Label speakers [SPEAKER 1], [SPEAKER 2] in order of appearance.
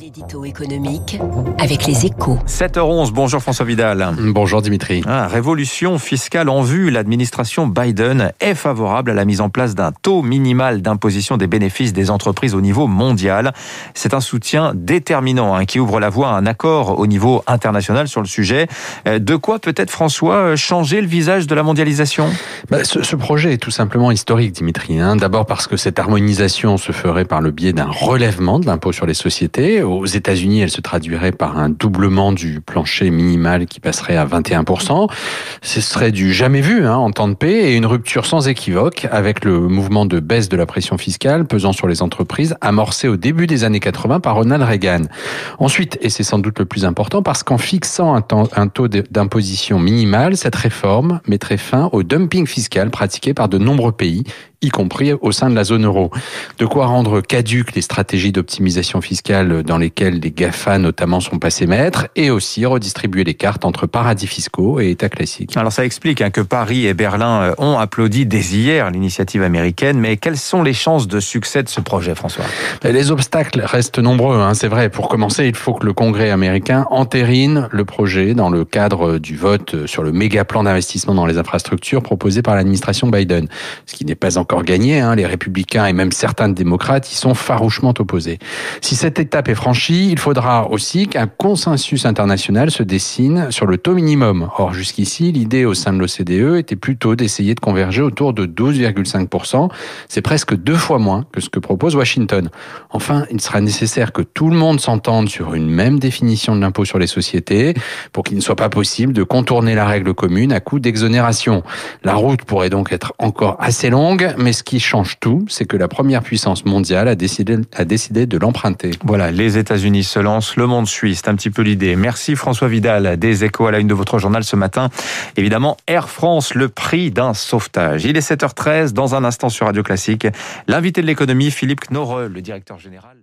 [SPEAKER 1] L'édito économique avec les échos.
[SPEAKER 2] 7h11, bonjour François Vidal.
[SPEAKER 3] Bonjour Dimitri.
[SPEAKER 2] Ah, révolution fiscale en vue. L'administration Biden est favorable à la mise en place d'un taux minimal d'imposition des bénéfices des entreprises au niveau mondial. C'est un soutien déterminant hein, qui ouvre la voie à un accord au niveau international sur le sujet. Euh, de quoi peut-être François changer le visage de la mondialisation?
[SPEAKER 3] Bah, ce, ce, projet est tout simplement historique Dimitri. Hein. D'abord parce que cette harmonisation se ferait par le biais d'un relèvement de l'impôt sur les sociétés aux États-Unis, elle se traduirait par un doublement du plancher minimal qui passerait à 21%. Ce serait du jamais vu hein, en temps de paix et une rupture sans équivoque avec le mouvement de baisse de la pression fiscale pesant sur les entreprises amorcé au début des années 80 par Ronald Reagan. Ensuite, et c'est sans doute le plus important, parce qu'en fixant un, taux d'imposition minimal, cette réforme mettrait fin au dumping fiscal pratiqué par de nombreux pays y compris au sein de la zone euro. De quoi rendre caduques les stratégies d'optimisation fiscale dans lesquelles les GAFA notamment sont passés maîtres et aussi redistribuer les cartes entre paradis fiscaux et États classiques.
[SPEAKER 2] Alors ça explique hein, que Paris et Berlin euh, ont applaudi dès hier l'initiative américaine, mais quelles sont les chances de succès de ce projet, François?
[SPEAKER 3] Les obstacles restent nombreux, hein, c'est vrai. Pour commencer, il faut que le Congrès américain entérine le projet dans le cadre du vote sur le méga plan d'investissement dans les infrastructures proposé par l'administration Biden, ce qui n'est pas encore encore gagné. Hein. Les républicains et même certains démocrates y sont farouchement opposés. Si cette étape est franchie, il faudra aussi qu'un consensus international se dessine sur le taux minimum. Or, jusqu'ici, l'idée au sein de l'OCDE était plutôt d'essayer de converger autour de 12,5%. C'est presque deux fois moins que ce que propose Washington. Enfin, il sera nécessaire que tout le monde s'entende sur une même définition de l'impôt sur les sociétés pour qu'il ne soit pas possible de contourner la règle commune à coup d'exonération. La route pourrait donc être encore assez longue, mais ce qui change tout, c'est que la première puissance mondiale a décidé, de l'emprunter.
[SPEAKER 2] Voilà, les États-Unis se lancent, le monde suit, c'est un petit peu l'idée. Merci François Vidal, des échos à la une de votre journal ce matin. Évidemment, Air France, le prix d'un sauvetage. Il est 7h13, dans un instant sur Radio Classique. L'invité de l'économie, Philippe Knorre, le directeur général.